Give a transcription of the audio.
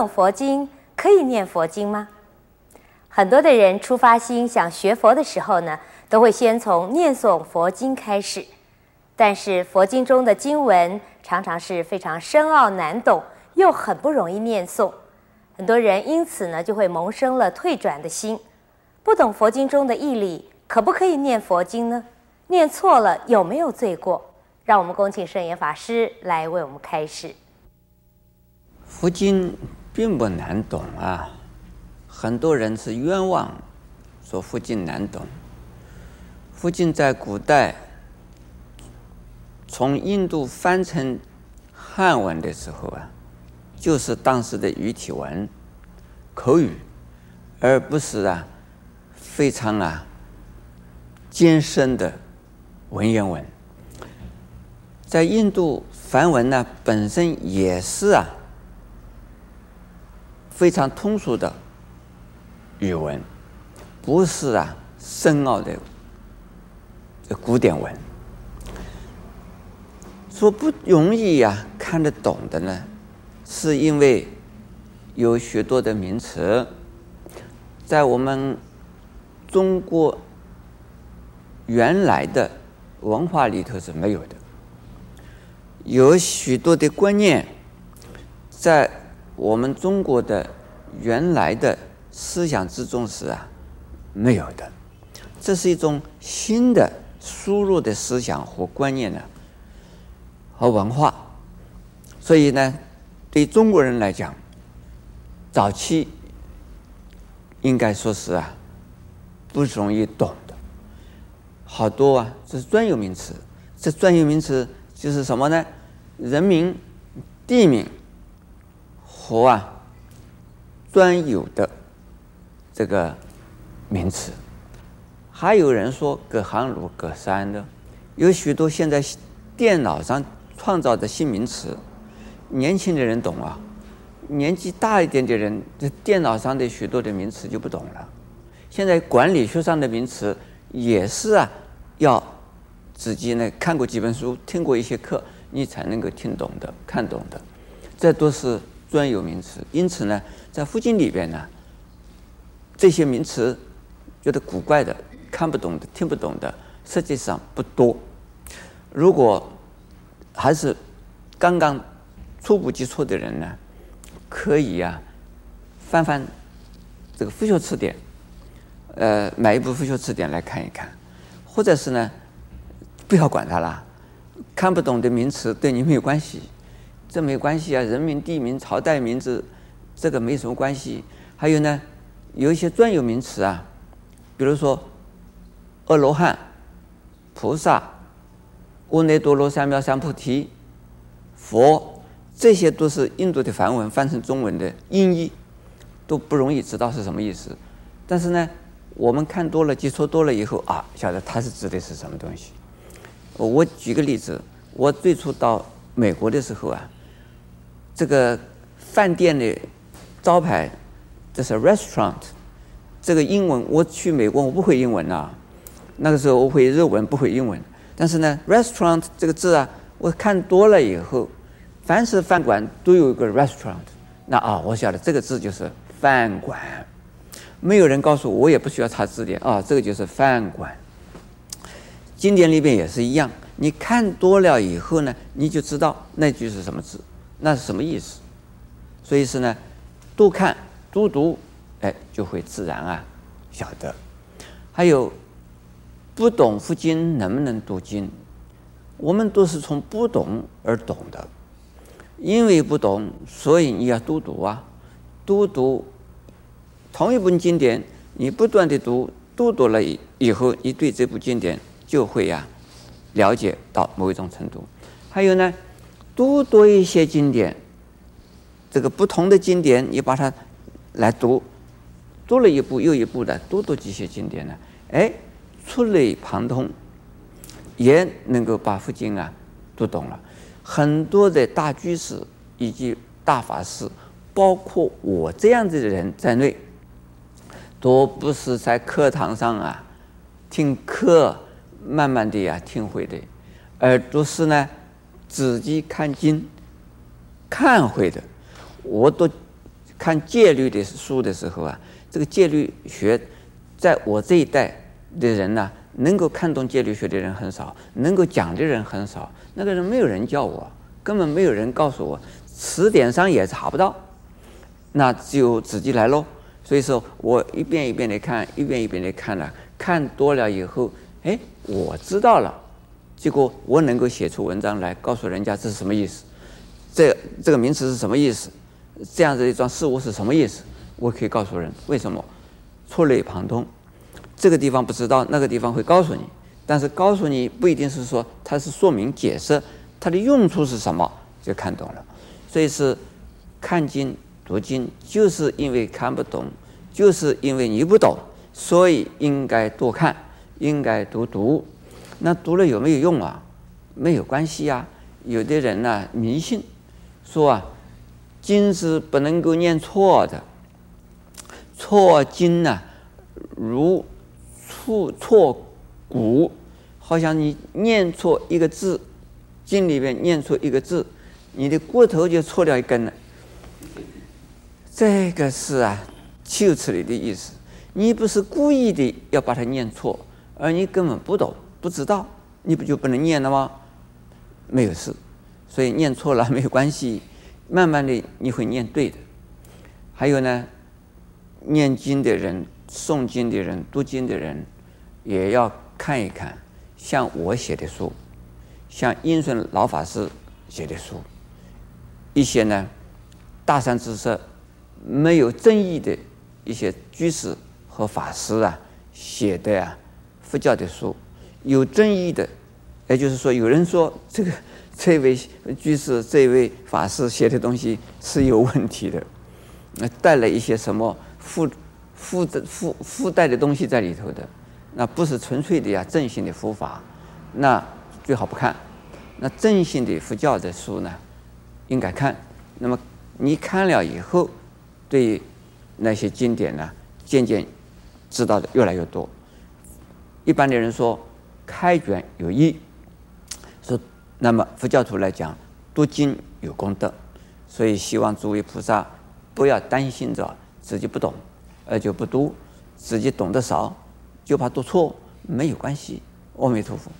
懂佛经可以念佛经吗？很多的人出发心想学佛的时候呢，都会先从念诵佛经开始。但是佛经中的经文常常是非常深奥难懂，又很不容易念诵，很多人因此呢就会萌生了退转的心。不懂佛经中的义理，可不可以念佛经呢？念错了有没有罪过？让我们恭请圣严法师来为我们开示。佛经并不难懂啊，很多人是冤枉说佛经难懂。佛经在古代。从印度翻成汉文的时候啊，就是当时的语体文、口语，而不是啊非常啊艰深的文言文。在印度梵文呢本身也是啊非常通俗的语文，不是啊深奥的古典文。说不容易呀、啊，看得懂的呢，是因为有许多的名词在我们中国原来的文化里头是没有的，有许多的观念在我们中国的原来的思想之中是啊没有的，这是一种新的输入的思想和观念呢。和文化，所以呢，对中国人来讲，早期应该说是啊，不容易懂的，好多啊，这是专有名词。这专有名词就是什么呢？人名、地名和啊专有的这个名词。还有人说隔行如隔山的，有许多现在电脑上。创造的新名词，年轻的人懂啊，年纪大一点的人，这电脑上的许多的名词就不懂了。现在管理学上的名词也是啊，要自己呢看过几本书，听过一些课，你才能够听懂的、看懂的。这都是专有名词。因此呢，在佛经里边呢，这些名词觉得古怪的、看不懂的、听不懂的，实际上不多。如果还是刚刚初步接触的人呢，可以、啊，翻翻这个复修词典，呃，买一部复修词典来看一看，或者是呢，不要管它了，看不懂的名词对你没有关系，这没关系啊，人名、地名、朝代名字，这个没什么关系。还有呢，有一些专有名词啊，比如说阿罗汉、菩萨。阿耨多罗三藐三菩提，佛，这些都是印度的梵文翻成中文的音译，都不容易知道是什么意思。但是呢，我们看多了、接触多了以后啊，晓得它是指的是什么东西。我举个例子，我最初到美国的时候啊，这个饭店的招牌这是 restaurant，这个英文我去美国我不会英文啊，那个时候我会日文不会英文。但是呢，restaurant 这个字啊，我看多了以后，凡是饭馆都有一个 restaurant，那啊，我晓得这个字就是饭馆。没有人告诉我，我也不需要查字典啊，这个就是饭馆。经典里边也是一样，你看多了以后呢，你就知道那句是什么字，那是什么意思。所以是呢，多看多读，哎，就会自然啊晓得。还有。不懂佛经能不能读经？我们都是从不懂而懂的，因为不懂，所以你要多读啊，多读同一本经典，你不断的读，多读了以以后，你对这部经典就会呀、了解到某一种程度。还有呢，多读一些经典，这个不同的经典，你把它来读，读了一部又一部的，多读几些经典呢？哎。触类旁通，也能够把佛经啊读懂了。很多的大居士以及大法师，包括我这样子的人在内，都不是在课堂上啊听课，慢慢的呀、听会的，而都是呢自己看经看会的。我都看戒律的书的时候啊，这个戒律学，在我这一代的人呢、能够看懂戒律学的人很少，能够讲的人很少。那个人没有人教我，根本没有人告诉我，词典上也查不到，那只有自己来喽。所以说我一遍一遍的看，一遍一遍的看了，看多了以后，哎，我知道了，结果我能够写出文章来，告诉人家这是什么意思，这这个名词是什么意思。这样子一桩事物是什么意思？我可以告诉人为什么触类旁通。这个地方不知道，那个地方会告诉你。但是告诉你不一定是说它是说明解释它的用处是什么就看懂了。所以是看经读经，就是因为看不懂，就是因为你不懂，所以应该多看，应该多读。那读了有没有用啊？没有关系呀。有的人呢迷信，说啊。经是不能够念错的，错经呢，如错错骨，好像你念错一个字，经里面念错一个字，你的骨头就错掉一根了。这个是啊，修辞里的意思。你不是故意的要把它念错，而你根本不懂，不知道，你不就不能念了吗？没有事，所以念错了没有关系。慢慢的，你会念对的。还有呢，念经的人、诵经的人、读经的人，也要看一看，像我写的书，像印顺老法师写的书，一些呢，大善知识没有争议的一些居士和法师啊写的呀、啊，佛教的书，有争议的，也就是说，有人说这个。这位居士、这位法师写的东西是有问题的，那带了一些什么附附的附附带的东西在里头的，那不是纯粹的呀，正信的佛法，那最好不看。那正信的佛教的书呢，应该看。那么你看了以后，对那些经典呢，渐渐知道的越来越多。一般的人说开卷有益。那么佛教徒来讲，读经有功德，所以希望诸位菩萨不要担心着自己不懂而就不读，自己懂得少就怕读错，没有关系。阿弥陀佛。